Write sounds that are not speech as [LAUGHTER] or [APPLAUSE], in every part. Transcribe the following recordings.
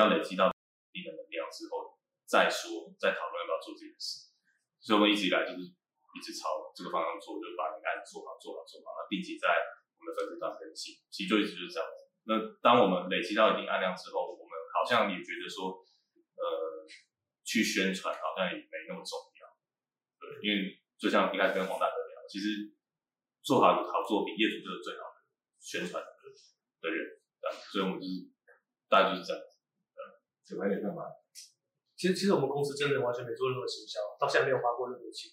要累积到一定的能量之后再说，再讨论要不要做这件事。所以我们一直以来就是一直朝这个方向做，就把你案做好、做好、做好，那并且在我们的粉丝端更新，其实就一直就是这样。那当我们累积到一定案量之后，我们好像也觉得说，呃，去宣传好像也没那么重要。对，因为就像一开始跟黄大哥聊，其实做好好作品，业主就是最好的宣传的的人。所以我们就是大概就是这样。小白你干嘛？其实，其实我们公司真的完全没做任何行销，到现在没有花过任何钱。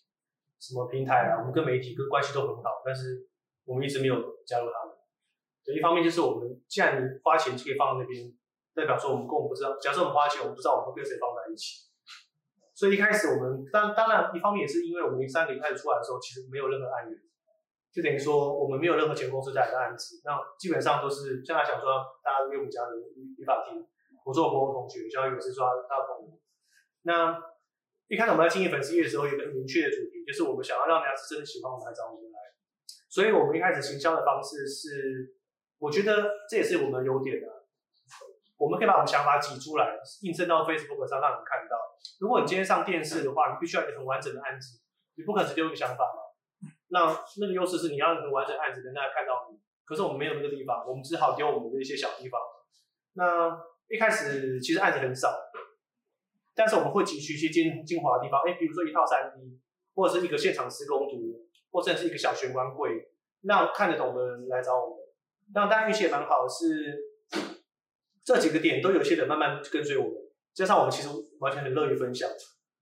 什么平台啊，我们跟媒体跟关系都很好，但是我们一直没有加入他们。对，一方面就是我们既然花钱就可以放在那边，代表说我们跟我们不知道，假设我们花钱，我们不知道我们会跟谁放在一起。所以一开始我们当当然一方面也是因为我们零三年开始出来的时候，其实没有任何案源，就等于说我们没有任何前公司带来的案子，那基本上都是像他想说大家约我们家的语法厅，我做国文同学，相当于是说大朋友。那一开始我们在经营粉丝页的时候，有个明确的主题，就是我们想要让大家是真的喜欢我们来找我们来。所以我们一开始行销的方式是，我觉得这也是我们的优点啊。我们可以把我们想法挤出来，印证到 Facebook 上，让你们看到。如果你今天上电视的话，你必须要一个很完整的案子，你不可能只丢一个想法嘛。那那个优势是你要很完整案子，让大家看到你。可是我们没有那个地方，我们只好丢我们的一些小地方。那一开始其实案子很少。但是我们会汲取一些精精华的地方，哎，比如说一套三 D，或者是一个现场施工图，或者是一个小玄关柜，让看得懂的人来找我们。那大家运气也蛮好，是这几个点都有些人慢慢跟随我们，加上我们其实完全很乐于分享，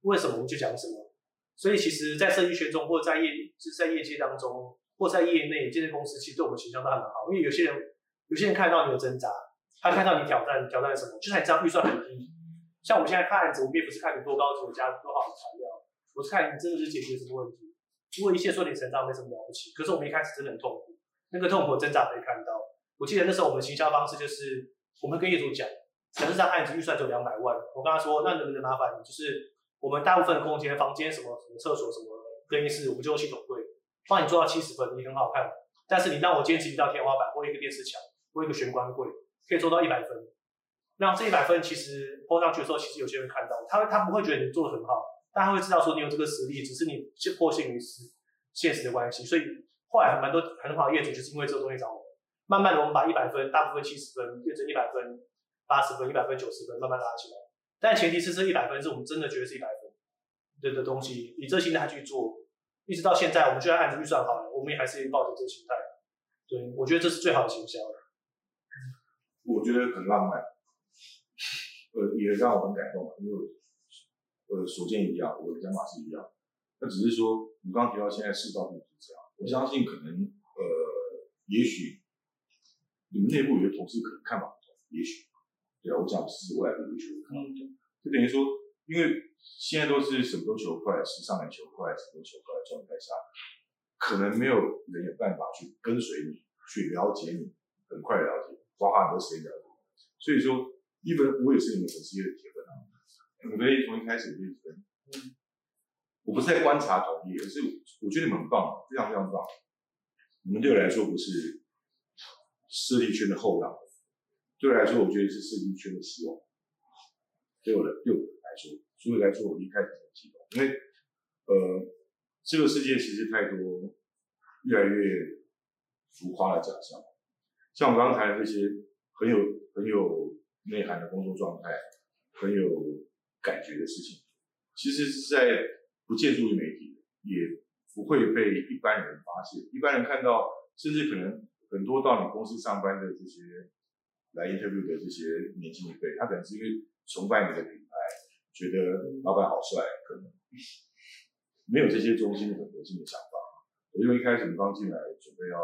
为什么我们就讲什么。所以其实，在设计圈中，或在业就是在业界当中，或在业内，这些公司其实对我们形象都还蛮好。因为有些人有些人看到你有挣扎，他看到你挑战挑战什么，就算你知道预算很低。像我们现在看案子，我们也不是看你多高级，加多好的材料，我是看你真的是解决什么问题。因为一切顺理成章，没什么了不起。可是我们一开始真的很痛苦，那个痛苦挣扎可以看到。我记得那时候我们行销方式就是，我们跟业主讲，假设这案子预算只有两百万，我跟他说，那能不能麻烦你，就是我们大部分空间，房间什么什么厕所什么更衣室，我们就用系统柜，帮你做到七十分，你很好看。但是你让我坚持一道天花板，或一个电视墙，或一个玄关柜，可以做到一百分。那这一百分其实播上去的时候，其实有些人看到，他他不会觉得你做的很好，但他会知道说你有这个实力，只是你迫性于实现实的关系。所以后来蛮多很好的业主就是因为这个东西找我，慢慢的我们把一百分，大部分七十分变成一百分、八十分、一百分、九十分，慢慢拉起来。但前提是这一百分是我们真的觉得是一百分的的东西，以这心态去做，一直到现在，我们虽然按着预算好了，我们也还是抱着这个心态。对，我觉得这是最好的行销。我觉得很浪漫。呃，也让我很感动因为呃，所见一样，我的想法是一样。那只是说，你刚刚提到现在世道并不是这样，我相信可能呃，也许你们内部有些同事可能看法不同，也许对啊，我讲的是未来的也许看法不同，就等于说，因为现在都是什么都求快，时尚也求快，什么都求快的状态下，可能没有人有办法去跟随你，去了解你，很快了解，花很多时间了解，所以说。一本我也是你们粉丝页的铁粉啊，我可以从一开始就一直跟，我不是在观察同业，而是我觉得你们很棒，非常非常棒。你们对我来说不是设计圈的后浪，对我来说，我觉得是设计圈的希望。对我的对我来说，所以来说我一开始很激动，因为呃，这个世界其实太多越来越浮夸的假象，像我刚才这些很有很有。内涵的工作状态，很有感觉的事情，其实是在不借助于媒体，也不会被一般人发现。一般人看到，甚至可能很多到你公司上班的这些来 interview 的这些年轻一辈，他可能是因为崇拜你的品牌，觉得老板好帅，可能没有这些中心的核心的想法。因为一开始你刚进来，准备要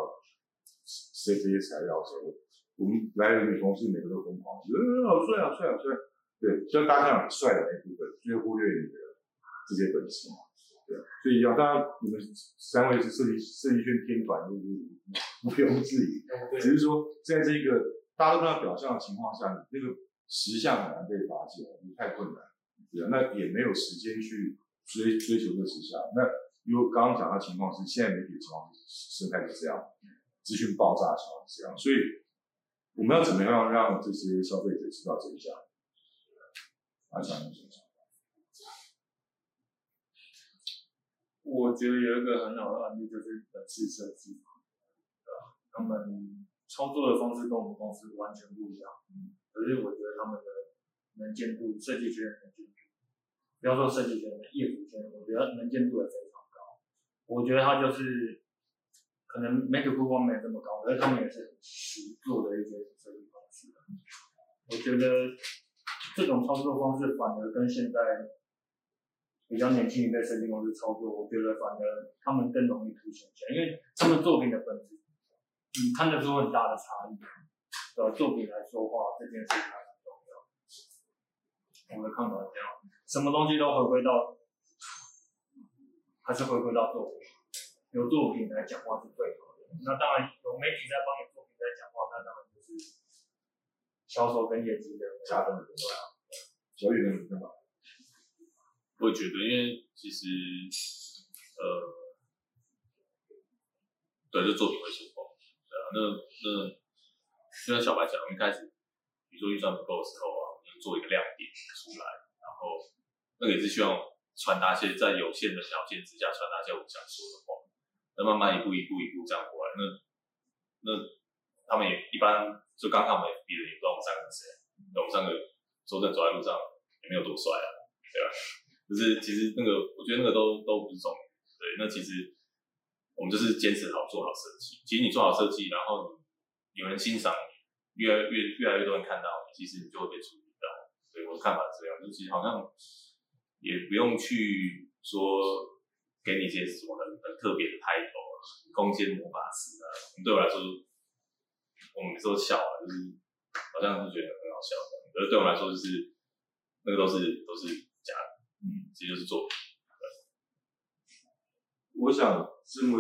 塞这些材料的时候。我们来的女同事每个都疯狂，觉得好帅好帅好帅，对，虽然大家很帅的那部分，却忽略你的这些本事嘛，对，所以要当然你们三位是设计设计圈天团，就是毋庸置疑，只是说在这个大家都在表象的情况下，你那个实相很难被发现，你太困难，对啊，那也没有时间去追追求这个实相。那因为刚刚讲的情况是，现在媒体的情况是生态是这样，资讯爆炸情况是这样，所以。我们要怎么样让这些消费者知道真相？阿强有什么想法？我觉得有一个很好的案例就是本次设计，对吧？他们操作的方式跟我们公司完全不一样，可是我觉得他们的能见度，设计圈的能见度，不要说设计圈业主圈，我觉得能见度也非常高。我觉得他就是可能 make 曝光没有这么高，可是他们也是很实做的一些设计方式。我觉得这种操作方式反而跟现在比较年轻一辈设计公司操作，我觉得反而他们更容易凸显起来，因为他们作品的本质，你看得出很大的差异。呃，作品来说话这件事情还很重要。我的看法是这样，什么东西都回归到，还是回归到作品，有作品来讲话是最好的。那当然有媒体在帮你作品在讲话，那当然就是销售跟业绩的加分很重要。小雨呢？你干嘛？我也觉得，因为其实，呃，对，这作品会说话，对啊，那那就像小白讲，一开始比如说预算不够的时候啊，我们就做一个亮点出来，然后那个也是希望传达一些在有限的条件之下传达一些我们想说的话，慢慢一步一步一步这样过来，那那他们也一般就刚看我们 FB 的也不知道我们三个是谁，我们三个周正走在路上也没有多帅啊，对吧？就是其实那个，我觉得那个都都不是重点。对，那其实我们就是坚持好做好设计。其实你做好设计，然后你有人欣赏你，越来越越来越多人看到你，其实你就会被注意到。所以我的看法是这样，就其实好像也不用去说给你一些什么很很特别的 title 啊，空间魔法师啊。对我来说，我们每次都笑啊，就是好像是觉得很好笑的，可是对我来说，就是那个都是都是假的。嗯，这就是作品。我想这么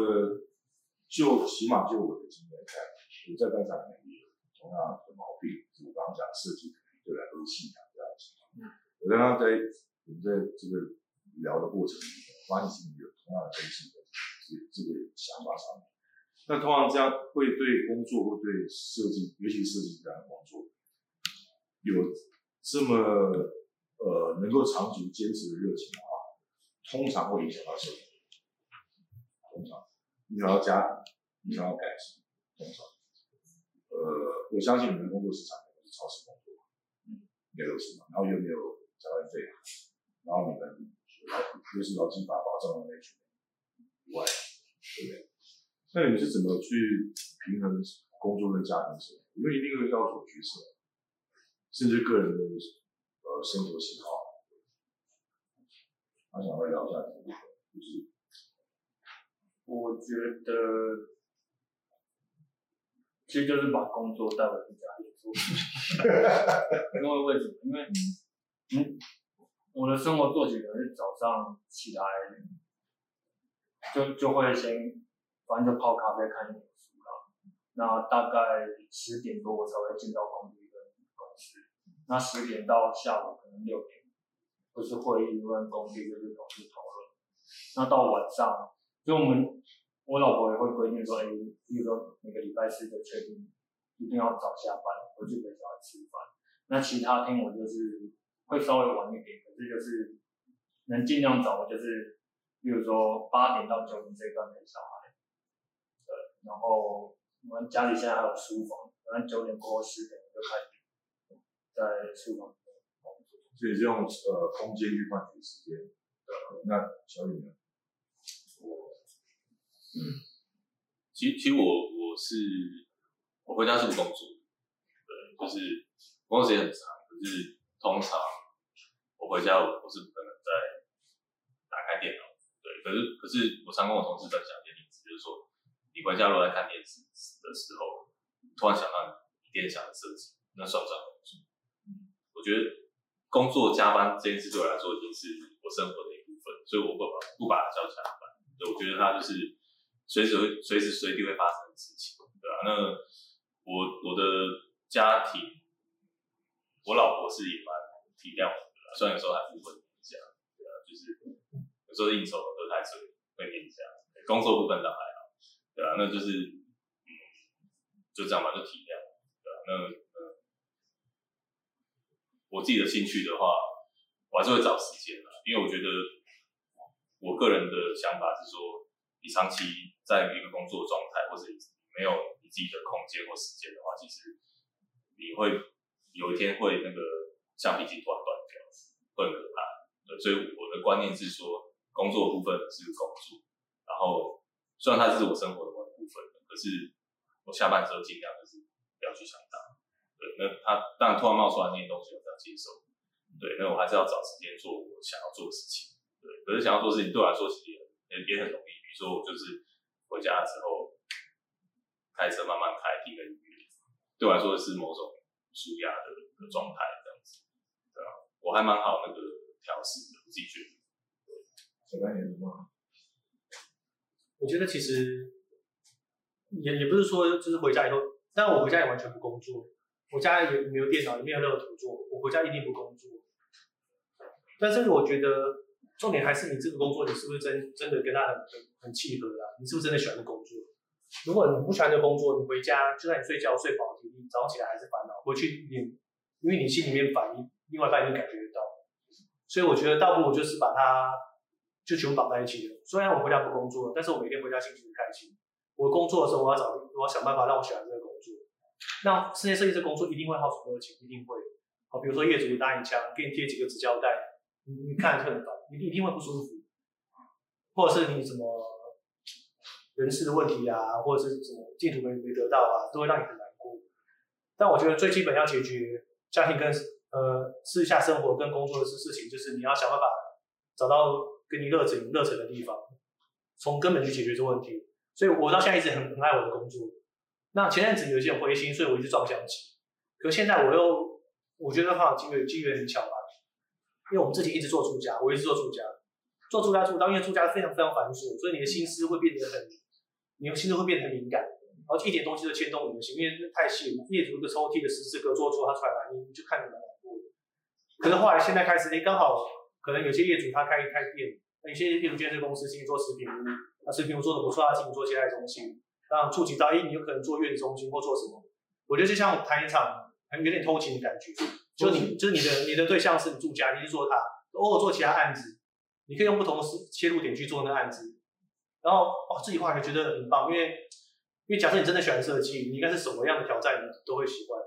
就起码就我的经验看，我在班上也有同样的毛病，就我刚刚讲设计可能对来都是信仰这样子。我刚刚在我们在这个聊的过程，发现是有同样的东西的这这个想法上面。那通常这样会对工作或对设计，尤其设计这样的工作，有这么呃能够长久坚持的热情的话，通常会影响到生活。通常，你想要家庭，你想要感情，通常，呃，我相信你们工作市场超时工作，嗯，应该都是嘛。然后又没有加班费，然后你们劳又是劳基法保障的那群以外，对不对？那你们是怎么去平衡工作跟家庭生活？因为一定会要求取舍，甚至个人的呃生活喜好。他想要聊一下这个。我觉得，其实就是把工作带回家里做。[LAUGHS] 因为为什么？因为，嗯，我的生活作息可能是早上起来，就就会先，反正就泡咖啡看一点书啦。那大概十点多我才会进到工地跟公司。那十点到下午可能六点，不是会议跟工地就是同事讨论。那到晚上。就我们，我老婆也会规定说，哎，比如说每个礼拜四就确定一定要早下班，回去陪小孩吃饭。那其他天我就是会稍微晚一点，可是就是能尽量早，就是比如说八点到九点这一段陪小孩。对，然后我们家里现在还有书房，可能九点过后十点就开始在书房工作。所以是用呃空间去换取时间。对，那小雨呢？我嗯，其实其实我我是我回家是不工作，对，就是工作时间很长，可是通常我回家我我是不可能再打开电脑，对，可是可是我常跟我同事分享一件例子，就是说你回家如果在看电视的时候，突然想到你电想的设计，那算不算？我觉得工作加班这件事对我来说已经是我生活的一部分，所以我不把不把它叫加班，对，我觉得它就是。随时会随时随地会发生的事情，对吧？那我我的家庭，我老婆是也蛮体谅我，虽然有时候还是会一下，对啊，就是有时候应酬都太催，会念一下。工作部分倒还好，对啊，那就是嗯，就这样吧，就体谅，对啊，那嗯，我自己的兴趣的话，我还是会找时间的，因为我觉得我个人的想法是说，你长期在一个工作状态，或者你没有你自己的空间或时间的话，其实你会有一天会那个橡皮筋突然断，会很可怕。对，所以我的观念是说，工作部分是工作，然后虽然它是我生活的某一部分，可是我下班之后尽量就是不要去想它。对，那他当然突然冒出来那些东西，我都要接受。对，那我还是要找时间做我想要做的事情。对，可是想要做事情对我来说其实也也很容易。比如说我就是回家之后开车慢慢开，听个音乐，对我来说是某种舒压的状态，我还蛮好那个调试的，我自己觉得。小半年什么？我觉得其实也也不是说就是回家以后，但我回家也完全不工作，我家也没有电脑，也没有任何图做，我回家一定不工作。但是我觉得重点还是你这个工作，你是不是真真的跟他很很契合啦？你是不是真的喜欢这工作？如果你不喜欢这工作，你回家就算你睡觉睡饱体力，早上起来还是烦恼，回去你因为你心里面反应，另外一半已经感觉得到，所以我觉得倒不如就是把它就全部绑在一起了。虽然我回家不工作，但是我每天回家心情很开心。我工作的时候，我要找我要想办法让我喜欢这个工作。那室内设计这工作一定会耗很多钱，一定会。好，比如说业主打你枪，给你贴几个纸胶带，你看就很烦，你一定会不舒服。或者是你什么人事的问题啊，或者是什么净土没没得到啊，都会让你很难过。但我觉得最基本要解决家庭跟呃私下生活跟工作的事事情，就是你要想办法找到跟你热情热忱的地方，从根本去解决这问题。所以我到现在一直很很爱我的工作。那前阵子有一些灰心，所以我一直撞墙期。可现在我又我觉得哈机缘机缘很巧吧，因为我们自己一直做住家，我一直做住家，做住家住到因为住家非常非常繁琐，所以你的心思会变得很，你的心思会变得很敏感，然后一点东西都牵动你的心，因为太细了，业主一个抽屉的十字格做出他出来，你你就看着蛮难过的。可是后来现在开始，哎，刚好可能有些业主他开开店，有些业主建设公司进去做食品，那食品屋做的不错，他进去做接待中心。让触及到，哎，你有可能做月子中心或做什么？我觉得就像谈一场很有点偷情的感觉，就你就是你的你的对象是你住家，你是做他，偶尔做其他案子，你可以用不同的切入点去做那个案子，然后哦自己画就觉得很棒，因为因为假设你真的喜欢设计，你应该是什么样的挑战你都会喜欢。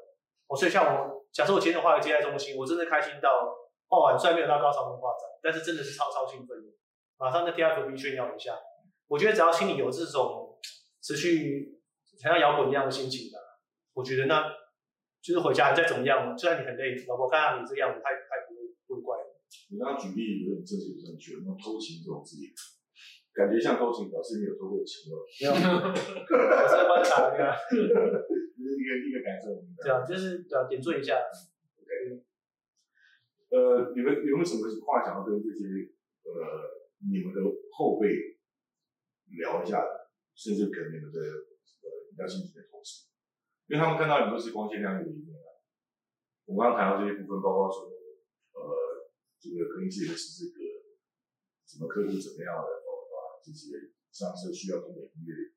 哦，所以像我假设我前天画个接待中心，我真的开心到画完，虽然没有到高潮文化展，但是真的是超超兴奋的，马上在 T F B 炫耀一下。我觉得只要心里有这种。持续像摇滚一样的心情的，我觉得那就是回家再怎么样，就算你很累，老婆看到你这样子，他他不会不会怪你。你刚刚举例有点正确正确，那偷情这种字眼，感觉像偷情，表示你有偷过情了。没有，我是观察一下，就是一个一个感受。对啊，就是对啊，点缀一下。OK。呃，你们有没有什么话想要跟这些呃你们的后辈聊一下的？甚至跟你们的呃比较辛苦的同事，因为他们看到你都是光鲜亮丽的一面啊。我刚刚谈到这些部分，包括说呃这个更新的十字格，什么客户怎么样的，包括这些上色需要多美音乐，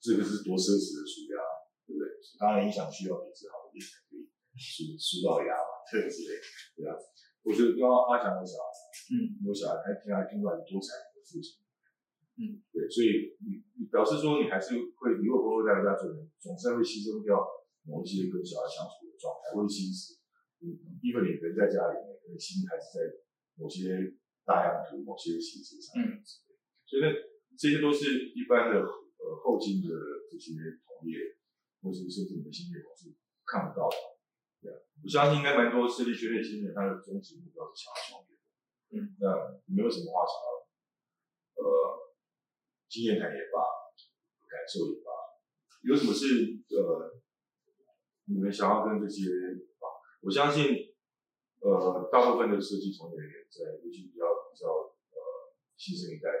这个是多奢侈的舒压，对不对？当然音响需要品质好一点才可以舒舒到牙嘛，这 [LAUGHS] 之类，对啊？我觉得刚刚阿强的小孩，嗯，有小孩，还听他听到你多彩的父亲。嗯，对，所以你你表示说你还是会，你如果工作在家做人，总是会牺牲掉某一些跟小孩相处的状态，或者心思。嗯，因为你人在家里面，可能心还是在某些大洋图、某些细节上面之类。所以呢，这些都是一般的呃后进的这些同业，或是甚至你们新业同事看不到的。对啊，我相信应该蛮多设立学院新人，他的终极目标是想要创业。嗯，那你没有什么话想要呃？经验谈也罢，感受也罢，有什么是呃，你们想要跟这些啊？我相信，呃，大部分的设计从业人员在，尤其比较比较呃新生一代，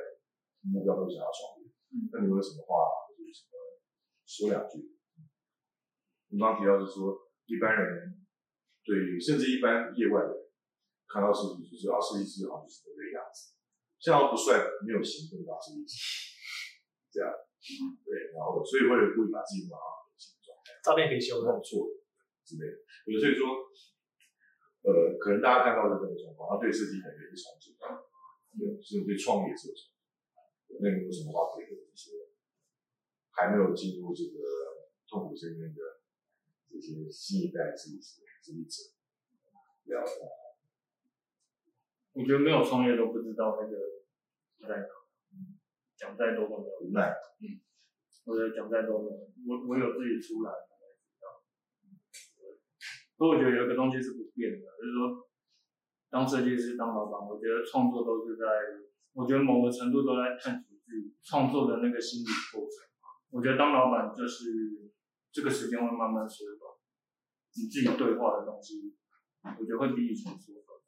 目标都想要创业。嗯，那你有什么话就是什么说两句？你刚提到是说，一般人对于甚至一般业外的人看到设计师啊，设计师好像就是这个样子，这样不帅，没有行动到设计师。这样，对，然后所以会故意把自己弄到什么状态，照片可以修，弄错之类的。所以说，呃，可能大家看到的这个状况，他对设计可能也是重组，对，甚至对创业是有。那你有什么话可以还没有进入这个痛苦深渊的这些新一代设计师、设计者聊一下？我觉得没有创业都不知道那个在哪，讲再多都没有无奈，或者讲再多没有，我我有自己出来才知道。所以我觉得有一个东西是不变的，就是说，当设计师、当老板，我觉得创作都是在，我觉得某个程度都在探索自己创作的那个心理过程。我觉得当老板就是这个时间会慢慢缩短，你自己对话的东西，我觉得会比以前缩短。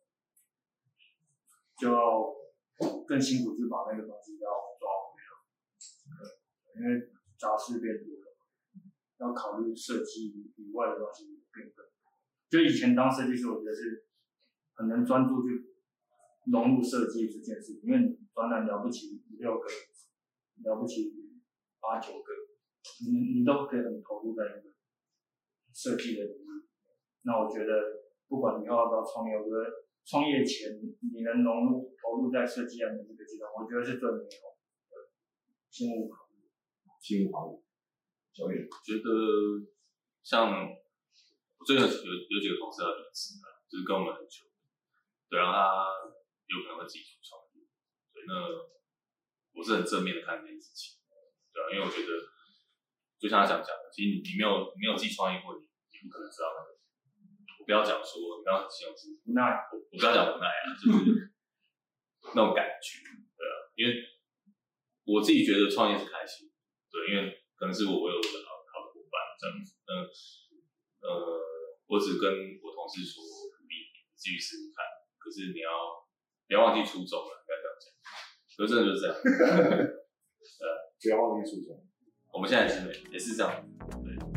就要更辛苦去把那个东西要抓回来，因为杂事变多了，要考虑设计以外的东西变更。就以前当设计师，我觉得是很能专注去融入设计这件事情，因为专栏了不起五六个，了不起八九个，你你都可以很投入在那个设计的领域。那我觉得，不管你要不要创业，我觉得。创业前，你能融入投入在设计案的这个阶段，我觉得是最美好的。心无旁骛，心无旁骛。所以觉得像我最近有有几个同事要离职了，就是跟我们很久，对，然后他有可能会自己去创业，对，那我是很正面的看这件事情，因为我觉得就像他想讲的，其实你你没有没有自己创业过，你你不可能知道那个。不要讲说你刚刚形容无奈，我我不要讲无奈啊，就是 [LAUGHS] 那种感觉，对啊，因为我自己觉得创业是开心，对，因为可能是我我有我的好好的伙伴这样子，嗯呃，我只跟我同事说，你继续试试看，可是你要不要忘记初衷了，应该这样讲，可是真的就是这样，呃，[LAUGHS] 不要忘记初衷，我们现在也是也是这样，对。